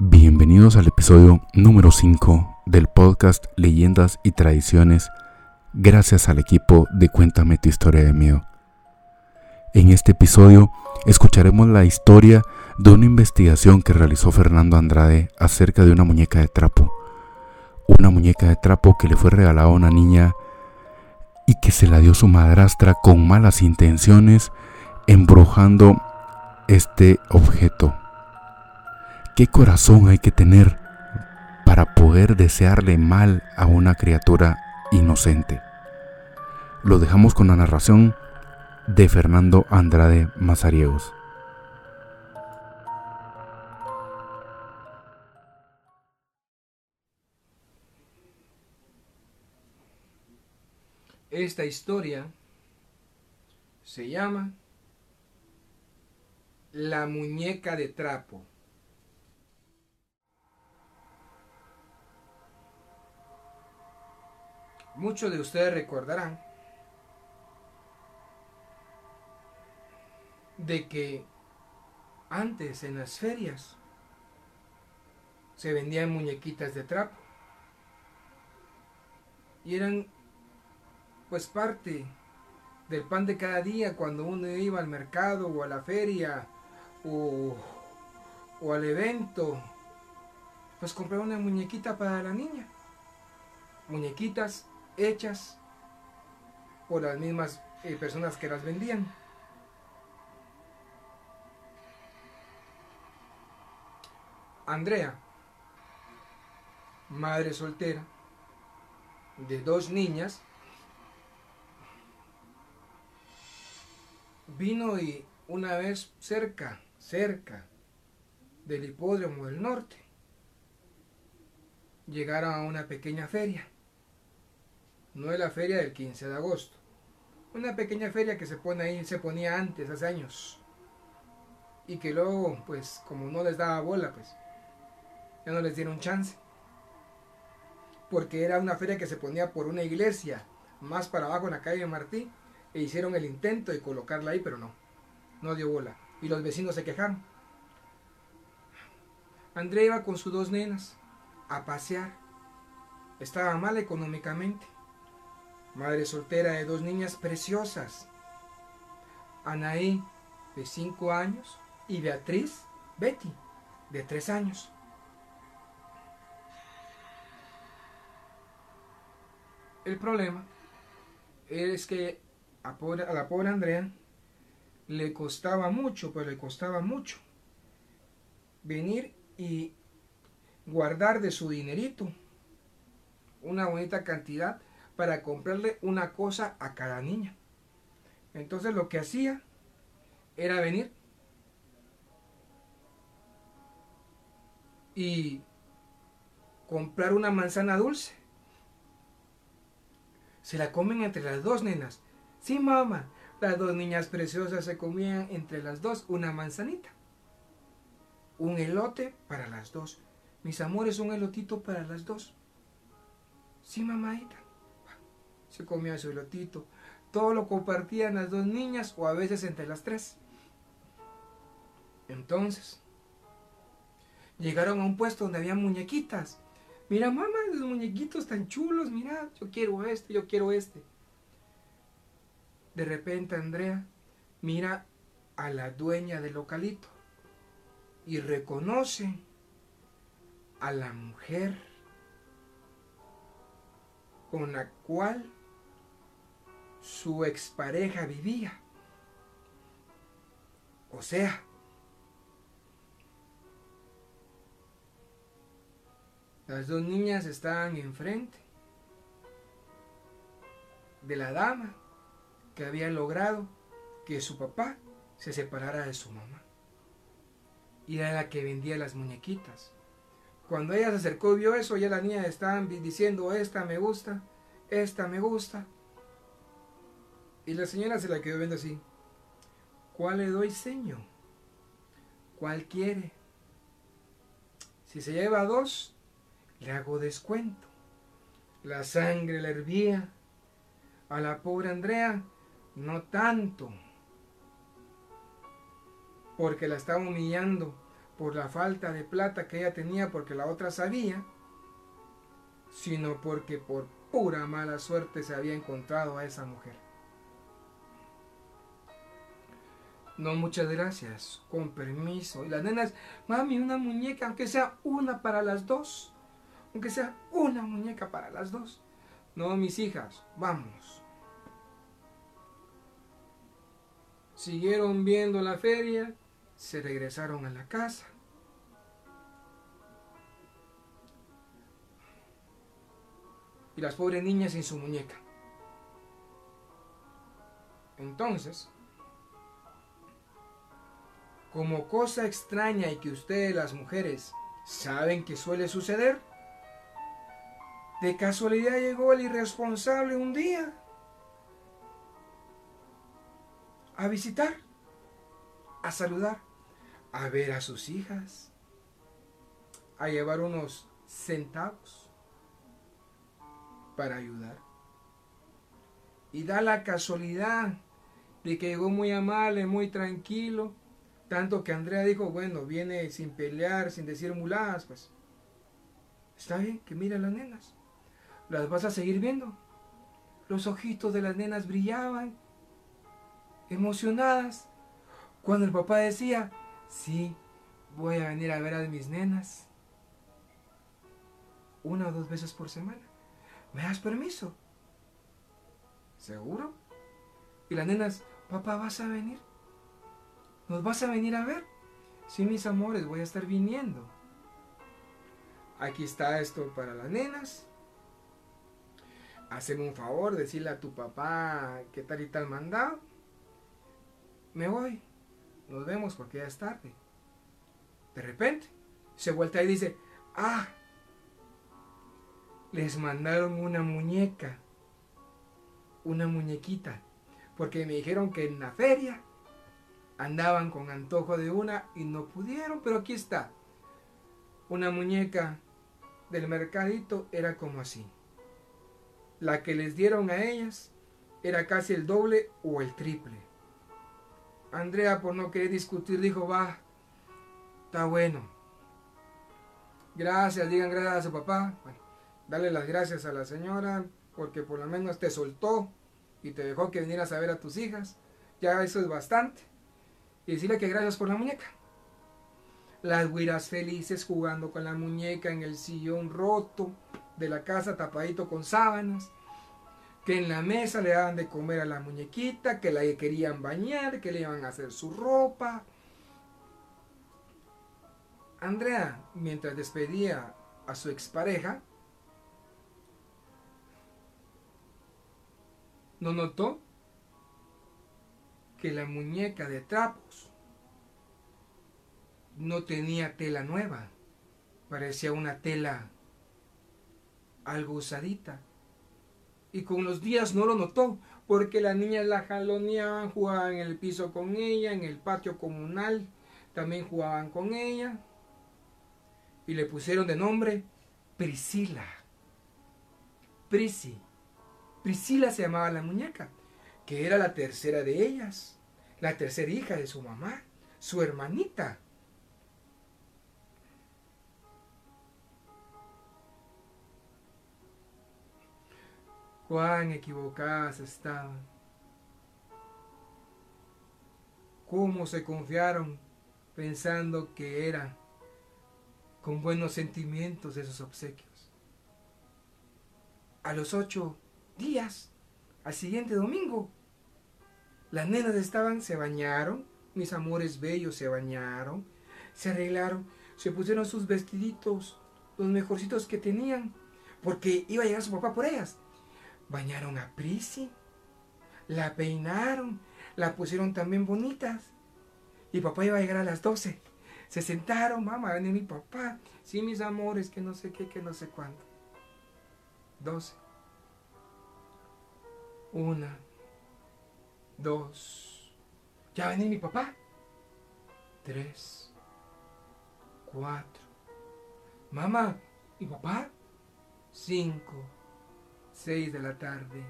Bienvenidos al episodio número 5 del podcast Leyendas y Tradiciones, gracias al equipo de Cuéntame tu historia de miedo. En este episodio escucharemos la historia de una investigación que realizó Fernando Andrade acerca de una muñeca de trapo. Una muñeca de trapo que le fue regalada a una niña y que se la dio su madrastra con malas intenciones, embrujando este objeto. ¿Qué corazón hay que tener para poder desearle mal a una criatura inocente? Lo dejamos con la narración de Fernando Andrade Mazariegos. Esta historia se llama La muñeca de trapo. Muchos de ustedes recordarán de que antes en las ferias se vendían muñequitas de trapo. Y eran pues parte del pan de cada día cuando uno iba al mercado o a la feria o, o al evento. Pues compraba una muñequita para la niña. Muñequitas hechas por las mismas eh, personas que las vendían. Andrea, madre soltera de dos niñas, vino y una vez cerca, cerca del hipódromo del norte, llegaron a una pequeña feria no es la feria del 15 de agosto. Una pequeña feria que se pone ahí, se ponía antes, hace años. Y que luego, pues, como no les daba bola, pues, ya no les dieron chance. Porque era una feria que se ponía por una iglesia, más para abajo en la calle de Martí, e hicieron el intento de colocarla ahí, pero no, no dio bola. Y los vecinos se quejaron. André iba con sus dos nenas a pasear. Estaba mal económicamente madre soltera de dos niñas preciosas, Anaí, de 5 años, y Beatriz, Betty, de 3 años. El problema es que a, a, la pobre Andrea le costaba mucho, pues le costaba mucho venir y guardar de su dinerito una bonita cantidad para comprarle una cosa a cada niña. Entonces lo que hacía era venir y comprar una manzana dulce. Se la comen entre las dos nenas. Sí, mamá, las dos niñas preciosas se comían entre las dos una manzanita. Un elote para las dos. Mis amores, un elotito para las dos. Sí, mamáita se comía su elotito. Todo lo compartían las dos niñas o a veces entre las tres. Entonces, llegaron a un puesto donde había muñequitas. Mira, mamá, esos muñequitos tan chulos, mira, yo quiero este, yo quiero este. De repente Andrea mira a la dueña del localito y reconoce a la mujer con la cual su expareja vivía. O sea, las dos niñas estaban enfrente de la dama que había logrado que su papá se separara de su mamá. Y era la que vendía las muñequitas. Cuando ella se acercó y vio eso, ya la niña estaban diciendo, esta me gusta, esta me gusta. Y la señora se la quedó viendo así. ¿Cuál le doy seño? ¿Cuál quiere? Si se lleva dos, le hago descuento. La sangre le hervía. A la pobre Andrea, no tanto. Porque la estaba humillando por la falta de plata que ella tenía porque la otra sabía, sino porque por pura mala suerte se había encontrado a esa mujer. No, muchas gracias, con permiso. Y las nenas, mami, una muñeca, aunque sea una para las dos. Aunque sea una muñeca para las dos. No, mis hijas, vamos. Siguieron viendo la feria, se regresaron a la casa. Y las pobres niñas sin su muñeca. Entonces, como cosa extraña y que ustedes las mujeres saben que suele suceder, de casualidad llegó el irresponsable un día a visitar, a saludar, a ver a sus hijas, a llevar unos centavos para ayudar. Y da la casualidad de que llegó muy amable, muy tranquilo, tanto que Andrea dijo, bueno, viene sin pelear, sin decir muladas, pues está bien, que mira las nenas las vas a seguir viendo. Los ojitos de las nenas brillaban, emocionadas, cuando el papá decía, sí, voy a venir a ver a mis nenas una o dos veces por semana. ¿Me das permiso? ¿Seguro? Y las nenas, papá, ¿vas a venir? ¿Nos vas a venir a ver? Sí, mis amores, voy a estar viniendo. Aquí está esto para las nenas hazme un favor, decirle a tu papá qué tal y tal mandado. Me voy. Nos vemos porque ya es tarde. De repente, se vuelta y dice, ah, les mandaron una muñeca, una muñequita, porque me dijeron que en la feria andaban con antojo de una y no pudieron, pero aquí está. Una muñeca del mercadito era como así la que les dieron a ellas era casi el doble o el triple. Andrea, por no querer discutir, dijo, va, está bueno. Gracias, digan gracias a su papá. Dale las gracias a la señora porque por lo menos te soltó y te dejó que vinieras a ver a tus hijas. Ya eso es bastante. Y decirle que gracias por la muñeca. Las guiras felices jugando con la muñeca en el sillón roto de la casa tapadito con sábanas, que en la mesa le daban de comer a la muñequita, que la querían bañar, que le iban a hacer su ropa. Andrea, mientras despedía a su expareja, no notó que la muñeca de trapos no tenía tela nueva, parecía una tela algo usadita. Y con los días no lo notó, porque las niñas la jaloneaban, jugaban en el piso con ella, en el patio comunal, también jugaban con ella. Y le pusieron de nombre Priscila. Prisi. Priscila se llamaba la muñeca, que era la tercera de ellas, la tercera hija de su mamá, su hermanita. cuán equivocadas estaban. Cómo se confiaron pensando que era con buenos sentimientos esos obsequios. A los ocho días, al siguiente domingo, las nenas estaban, se bañaron, mis amores bellos se bañaron, se arreglaron, se pusieron sus vestiditos, los mejorcitos que tenían, porque iba a llegar su papá por ellas bañaron a Prisi, la peinaron, la pusieron también bonitas. Y papá iba a llegar a las 12. Se sentaron, mamá, ven mi papá. Sí, mis amores, que no sé qué, que no sé cuándo. 12. Una. Dos. Ya ven mi papá. Tres. Cuatro. Mamá, ¿y papá? Cinco 6 de la tarde,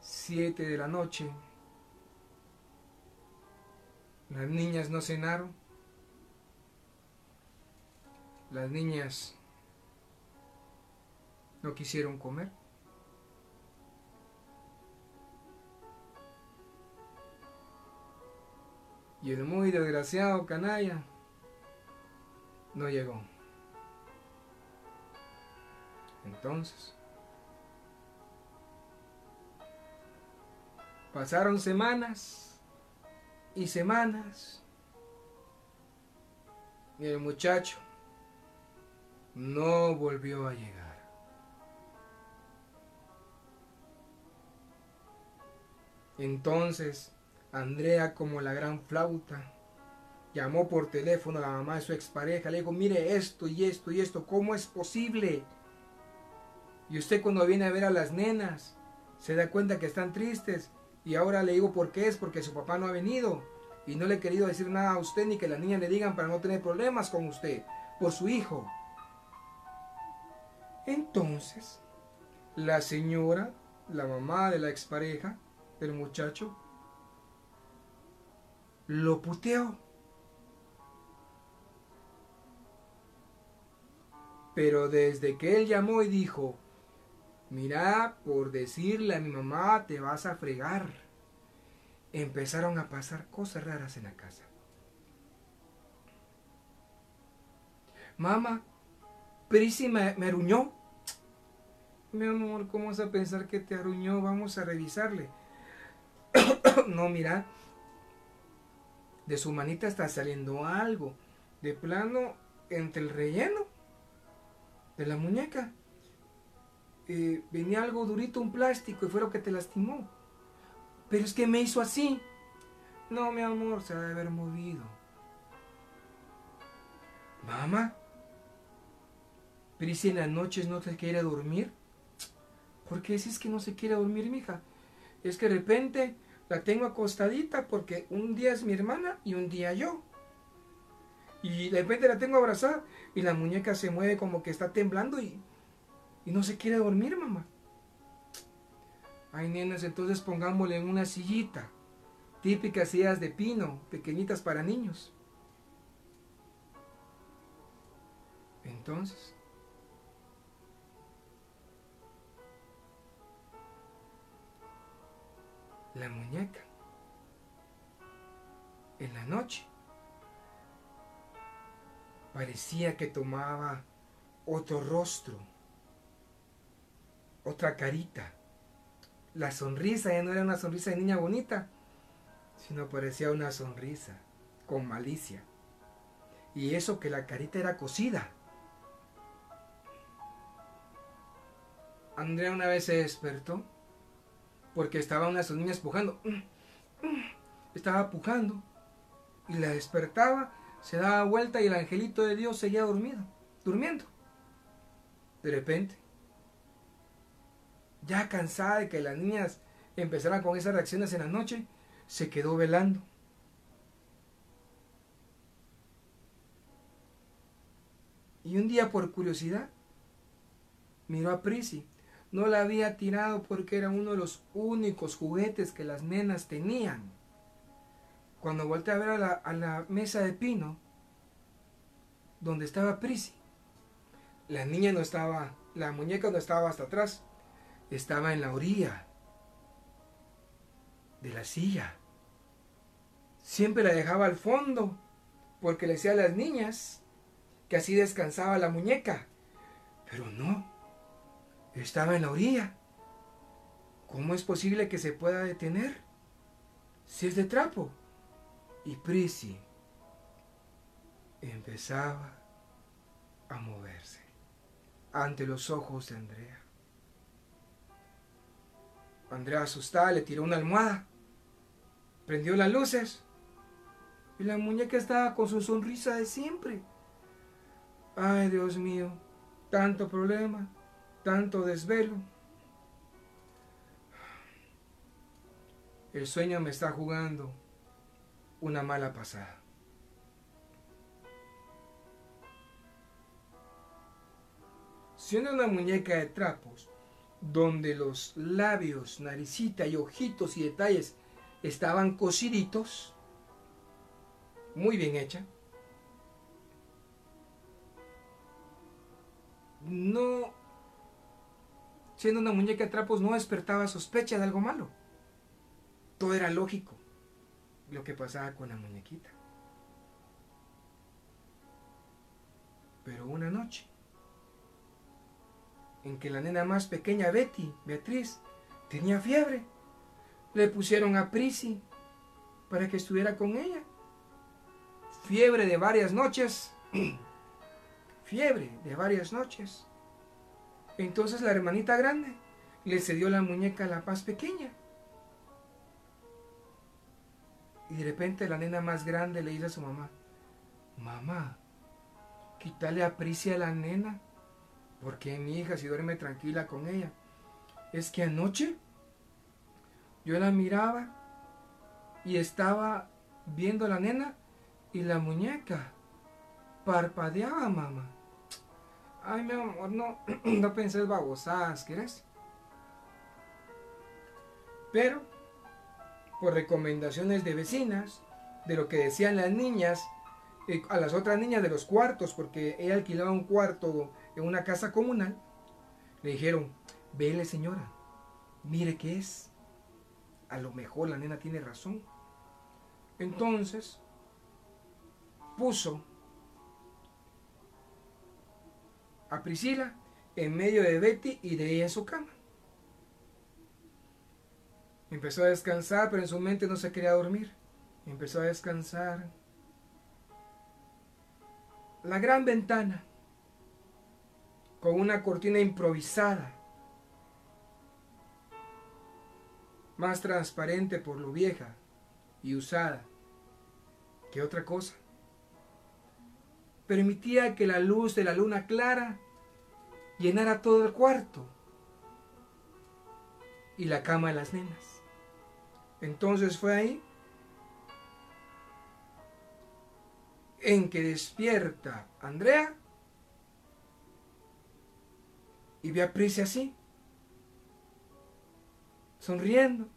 7 de la noche. Las niñas no cenaron. Las niñas no quisieron comer. Y el muy desgraciado canalla no llegó. Entonces, pasaron semanas y semanas y el muchacho no volvió a llegar. Entonces, Andrea, como la gran flauta, llamó por teléfono a la mamá de su expareja. Le dijo, mire esto y esto y esto, ¿cómo es posible? Y usted cuando viene a ver a las nenas, se da cuenta que están tristes. Y ahora le digo por qué es, porque su papá no ha venido. Y no le he querido decir nada a usted ni que las niñas le digan para no tener problemas con usted, por su hijo. Entonces, la señora, la mamá de la expareja del muchacho, lo puteó. Pero desde que él llamó y dijo, mira, por decirle a mi mamá te vas a fregar, empezaron a pasar cosas raras en la casa. Mamá, Prisi me, me aruñó. Mi amor, ¿cómo vas a pensar que te aruñó? Vamos a revisarle. no, mira, de su manita está saliendo algo. De plano, entre el relleno de la muñeca. Eh, venía algo durito, un plástico, y fue lo que te lastimó. Pero es que me hizo así. No, mi amor, se debe haber movido. Mamá, pero si en las noches no te quiere dormir? ¿Por qué es que no se quiere dormir, mija? Es que de repente la tengo acostadita porque un día es mi hermana y un día yo. Y de repente la tengo abrazada y la muñeca se mueve como que está temblando y, y no se quiere dormir, mamá. Ay, nenas, entonces pongámosle en una sillita. Típicas sillas de pino, pequeñitas para niños. Entonces, la muñeca en la noche. Parecía que tomaba otro rostro, otra carita. La sonrisa ya no era una sonrisa de niña bonita, sino parecía una sonrisa con malicia. Y eso que la carita era cocida. Andrea una vez se despertó porque estaba una de sus niñas pujando. Estaba pujando. Y la despertaba, se daba vuelta y el angelito de Dios seguía dormido, durmiendo. De repente, ya cansada de que las niñas empezaran con esas reacciones en la noche, se quedó velando. Y un día por curiosidad, miró a Prisi no la había tirado porque era uno de los únicos juguetes que las nenas tenían. Cuando volteé a ver a la, a la mesa de pino, donde estaba Prisi, la niña no estaba, la muñeca no estaba hasta atrás, estaba en la orilla de la silla. Siempre la dejaba al fondo, porque le decía a las niñas que así descansaba la muñeca. Pero no, estaba en la orilla. ¿Cómo es posible que se pueda detener? Si es de trapo. Y Prisi empezaba a moverse ante los ojos de Andrea. Andrea asustada le tiró una almohada, prendió las luces y la muñeca estaba con su sonrisa de siempre. Ay, Dios mío, tanto problema tanto desvelo. El sueño me está jugando una mala pasada. Siendo una muñeca de trapos, donde los labios, naricita y ojitos y detalles estaban cosiditos, muy bien hecha, no, siendo una muñeca de trapos, no despertaba sospecha de algo malo. Todo era lógico lo que pasaba con la muñequita. Pero una noche, en que la nena más pequeña, Betty, Beatriz, tenía fiebre, le pusieron a Prisi para que estuviera con ella. Fiebre de varias noches. fiebre de varias noches. Entonces la hermanita grande le cedió la muñeca a la paz pequeña. Y de repente la nena más grande le dice a su mamá, mamá, quítale a Prisi a la nena, porque mi hija si duerme tranquila con ella. Es que anoche yo la miraba y estaba viendo a la nena y la muñeca parpadeaba, mamá. Ay, mi amor, no, no pensé babosadas, ¿quieres? Pero, por recomendaciones de vecinas, de lo que decían las niñas, eh, a las otras niñas de los cuartos, porque ella alquilaba un cuarto en una casa comunal, le dijeron, vele señora, mire qué es. A lo mejor la nena tiene razón. Entonces, puso a Priscila en medio de Betty y de ella en su cama. Empezó a descansar, pero en su mente no se quería dormir. Empezó a descansar. La gran ventana, con una cortina improvisada, más transparente por lo vieja y usada que otra cosa permitía que la luz de la luna clara llenara todo el cuarto y la cama de las nenas. Entonces fue ahí en que despierta Andrea y ve a Prisa así, sonriendo.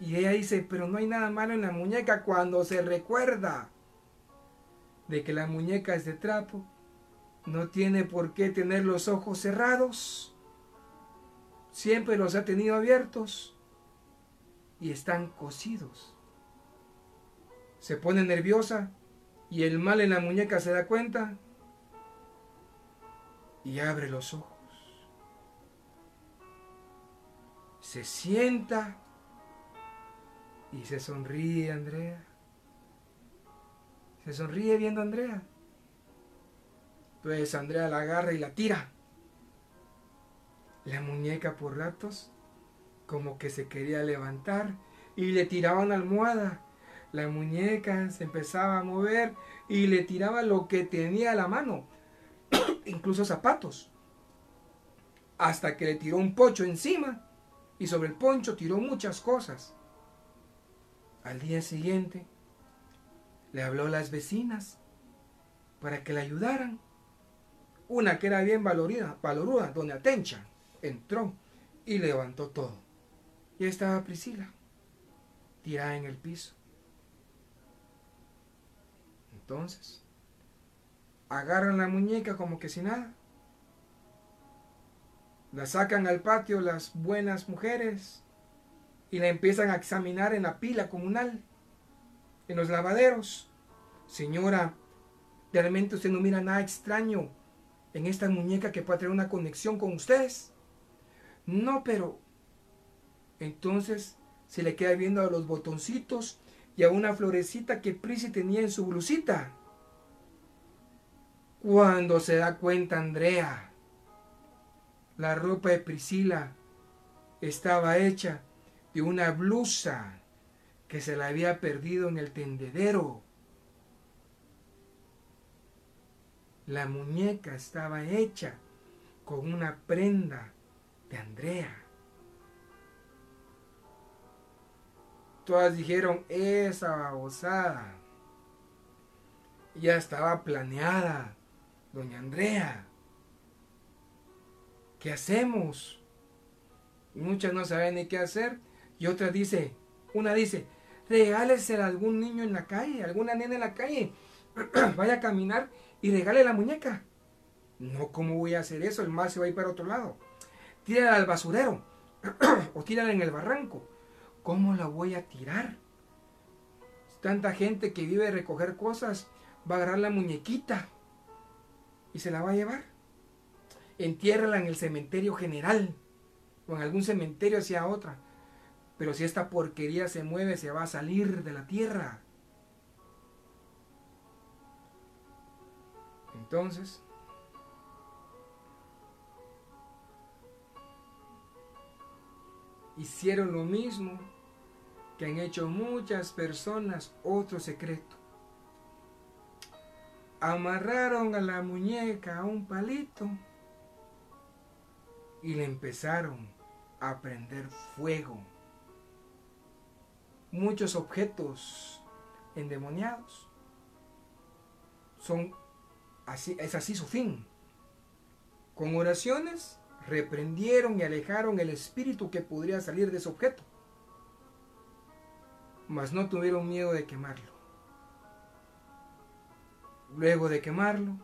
Y ella dice, pero no hay nada malo en la muñeca cuando se recuerda de que la muñeca es de trapo, no tiene por qué tener los ojos cerrados, siempre los ha tenido abiertos y están cosidos. Se pone nerviosa y el mal en la muñeca se da cuenta y abre los ojos. Se sienta y se sonríe Andrea. Se sonríe viendo a Andrea. Entonces Andrea la agarra y la tira. La muñeca por ratos como que se quería levantar y le tiraba una almohada. La muñeca se empezaba a mover y le tiraba lo que tenía a la mano, incluso zapatos. Hasta que le tiró un pocho encima y sobre el poncho tiró muchas cosas. Al día siguiente, le habló a las vecinas para que le ayudaran. Una que era bien valorida, valoruda, doña Tencha, entró y levantó todo. Y estaba Priscila, tirada en el piso. Entonces, agarran la muñeca como que sin nada. La sacan al patio las buenas mujeres y la empiezan a examinar en la pila comunal en los lavaderos. Señora, realmente usted no mira nada extraño en esta muñeca que pueda tener una conexión con ustedes. No, pero entonces se le queda viendo a los botoncitos y a una florecita que Prisi tenía en su blusita. Cuando se da cuenta Andrea, la ropa de Priscila estaba hecha de una blusa que se la había perdido en el tendedero. La muñeca estaba hecha con una prenda de Andrea. Todas dijeron, esa babosada. Ya estaba planeada, doña Andrea. ¿Qué hacemos? muchas no saben ni qué hacer. Y otra dice, una dice, regálesela a algún niño en la calle, alguna nena en la calle, vaya a caminar y regale la muñeca. No, ¿cómo voy a hacer eso? El mar se va a ir para otro lado. Tírala al basurero o tírala en el barranco. ¿Cómo la voy a tirar? Tanta gente que vive de recoger cosas va a agarrar la muñequita y se la va a llevar. Entiérrala en el cementerio general o en algún cementerio hacia otra. Pero si esta porquería se mueve, se va a salir de la tierra. Entonces, hicieron lo mismo que han hecho muchas personas, otro secreto. Amarraron a la muñeca a un palito y le empezaron a prender fuego. Muchos objetos endemoniados son así, es así su fin. Con oraciones reprendieron y alejaron el espíritu que podría salir de ese objeto. Mas no tuvieron miedo de quemarlo. Luego de quemarlo,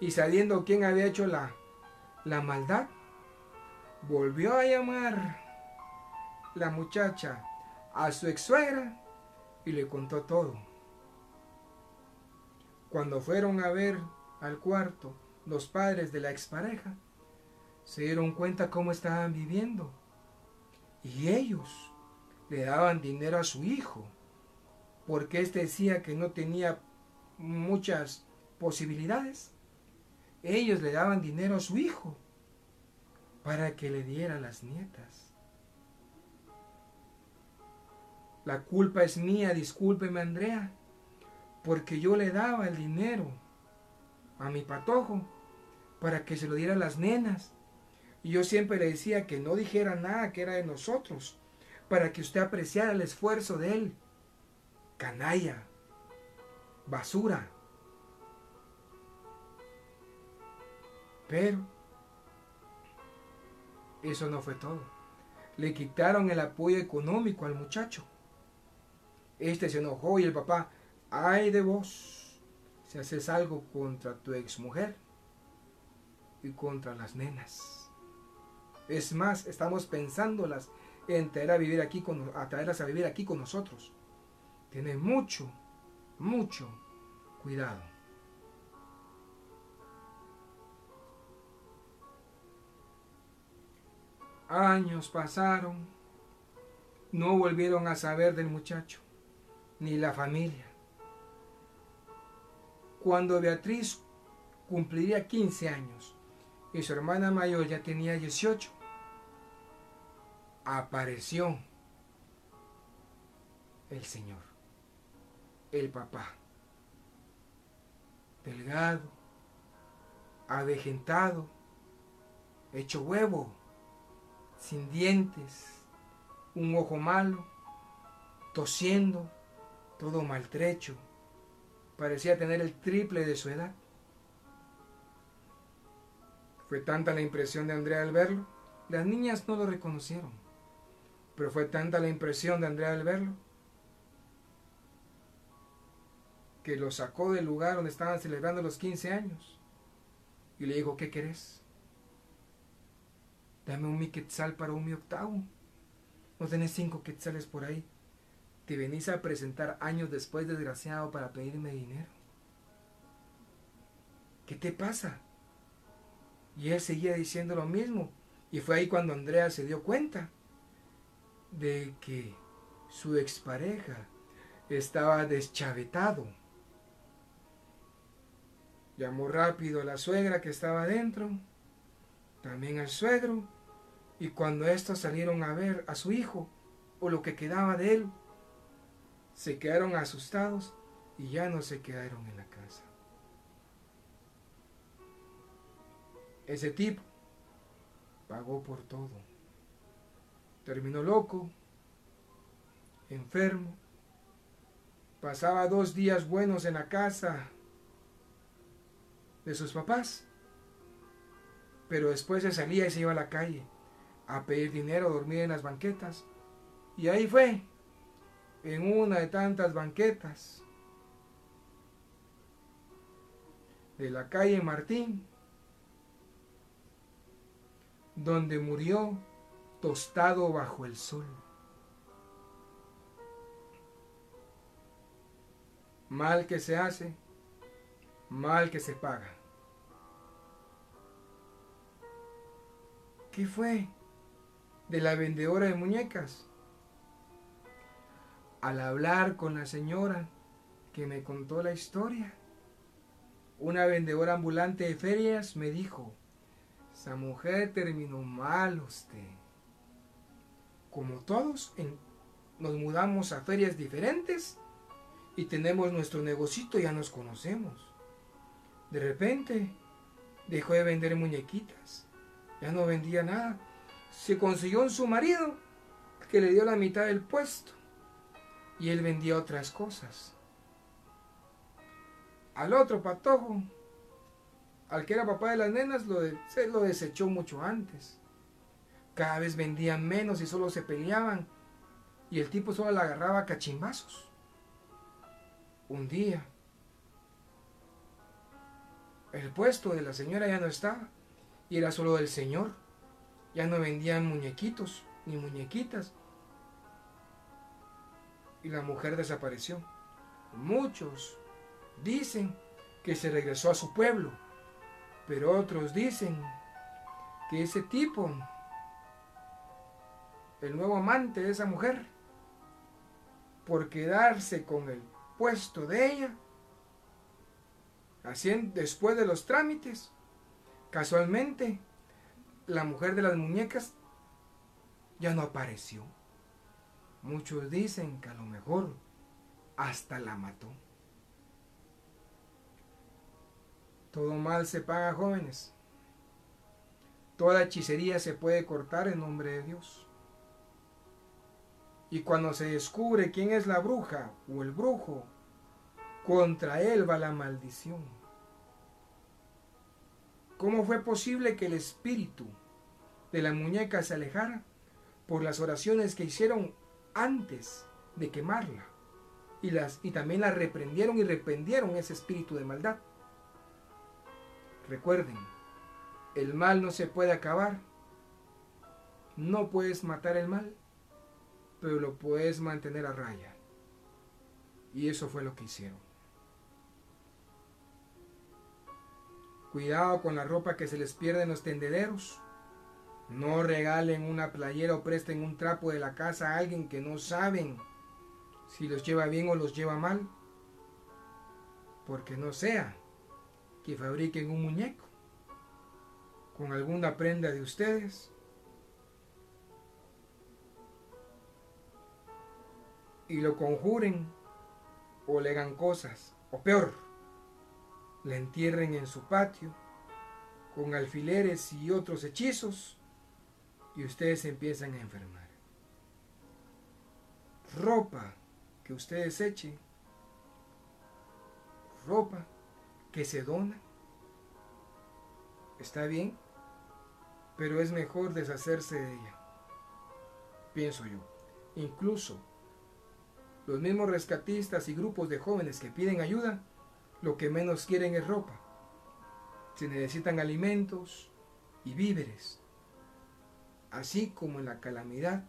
y sabiendo quién había hecho la, la maldad, volvió a llamar la muchacha a su ex suegra y le contó todo. Cuando fueron a ver al cuarto los padres de la expareja, se dieron cuenta cómo estaban viviendo. Y ellos le daban dinero a su hijo, porque éste decía que no tenía muchas posibilidades. Ellos le daban dinero a su hijo para que le diera las nietas. La culpa es mía, discúlpeme Andrea, porque yo le daba el dinero a mi patojo para que se lo diera a las nenas y yo siempre le decía que no dijera nada que era de nosotros, para que usted apreciara el esfuerzo de él. Canalla, basura. Pero eso no fue todo. Le quitaron el apoyo económico al muchacho. Este se enojó y el papá, ay de vos, si haces algo contra tu exmujer y contra las nenas. Es más, estamos pensándolas en traer a vivir aquí a traerlas a vivir aquí con nosotros. Tiene mucho, mucho cuidado. Años pasaron, no volvieron a saber del muchacho, ni la familia. Cuando Beatriz cumpliría 15 años, y su hermana mayor ya tenía 18. Apareció el Señor, el papá, delgado, avejentado, hecho huevo, sin dientes, un ojo malo, tosiendo, todo maltrecho, parecía tener el triple de su edad. Fue tanta la impresión de Andrea al verlo, las niñas no lo reconocieron, pero fue tanta la impresión de Andrea al verlo, que lo sacó del lugar donde estaban celebrando los 15 años y le dijo, ¿qué querés? Dame un mi quetzal para un mi octavo. No tenés cinco quetzales por ahí. Te venís a presentar años después, desgraciado, para pedirme dinero. ¿Qué te pasa? Y él seguía diciendo lo mismo. Y fue ahí cuando Andrea se dio cuenta de que su expareja estaba deschavetado. Llamó rápido a la suegra que estaba adentro, también al suegro, y cuando estos salieron a ver a su hijo, o lo que quedaba de él, se quedaron asustados y ya no se quedaron en la casa. Ese tipo pagó por todo. Terminó loco, enfermo. Pasaba dos días buenos en la casa de sus papás. Pero después se salía y se iba a la calle a pedir dinero, a dormir en las banquetas. Y ahí fue, en una de tantas banquetas, de la calle Martín, donde murió tostado bajo el sol. Mal que se hace, mal que se paga. ¿Qué fue de la vendedora de muñecas? Al hablar con la señora que me contó la historia, una vendedora ambulante de ferias me dijo, esa mujer terminó mal usted. Como todos, nos mudamos a ferias diferentes y tenemos nuestro negocito, ya nos conocemos. De repente dejó de vender muñequitas, ya no vendía nada. Se consiguió un su marido que le dio la mitad del puesto y él vendía otras cosas. Al otro patojo, al que era papá de las nenas, lo se lo desechó mucho antes. Cada vez vendían menos y solo se peleaban y el tipo solo la agarraba cachimbazos. Un día, el puesto de la señora ya no estaba y era solo del señor. Ya no vendían muñequitos ni muñequitas. Y la mujer desapareció. Muchos dicen que se regresó a su pueblo, pero otros dicen que ese tipo, el nuevo amante de esa mujer, por quedarse con el puesto de ella, haciendo, después de los trámites, casualmente, la mujer de las muñecas ya no apareció. Muchos dicen que a lo mejor hasta la mató. Todo mal se paga, jóvenes. Toda hechicería se puede cortar en nombre de Dios. Y cuando se descubre quién es la bruja o el brujo, contra él va la maldición. ¿Cómo fue posible que el espíritu de la muñeca se alejara? Por las oraciones que hicieron antes de quemarla. Y, las, y también la reprendieron y reprendieron ese espíritu de maldad. Recuerden, el mal no se puede acabar. No puedes matar el mal, pero lo puedes mantener a raya. Y eso fue lo que hicieron. Cuidado con la ropa que se les pierde en los tendederos. No regalen una playera o presten un trapo de la casa a alguien que no saben si los lleva bien o los lleva mal. Porque no sea que fabriquen un muñeco con alguna prenda de ustedes y lo conjuren o le hagan cosas, o peor, le entierren en su patio con alfileres y otros hechizos y ustedes empiezan a enfermar. Ropa que ustedes echen, ropa que se dona, está bien, pero es mejor deshacerse de ella, pienso yo. Incluso los mismos rescatistas y grupos de jóvenes que piden ayuda, lo que menos quieren es ropa. Se necesitan alimentos y víveres así como en la calamidad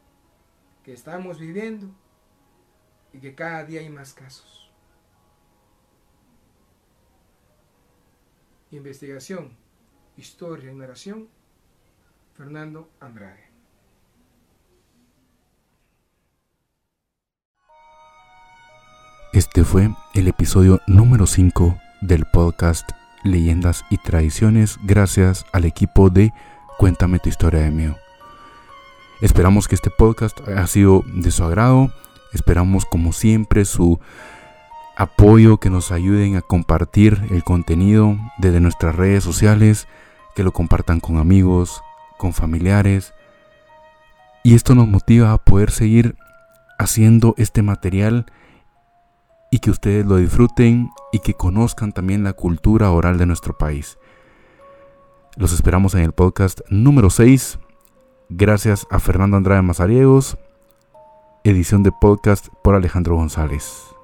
que estamos viviendo y que cada día hay más casos. Investigación, historia y narración, Fernando Andrade. Este fue el episodio número 5 del podcast Leyendas y Tradiciones gracias al equipo de Cuéntame tu historia de mío. Esperamos que este podcast haya sido de su agrado. Esperamos como siempre su apoyo, que nos ayuden a compartir el contenido desde nuestras redes sociales, que lo compartan con amigos, con familiares. Y esto nos motiva a poder seguir haciendo este material y que ustedes lo disfruten y que conozcan también la cultura oral de nuestro país. Los esperamos en el podcast número 6 Gracias a Fernando Andrade Mazariegos, edición de podcast por Alejandro González.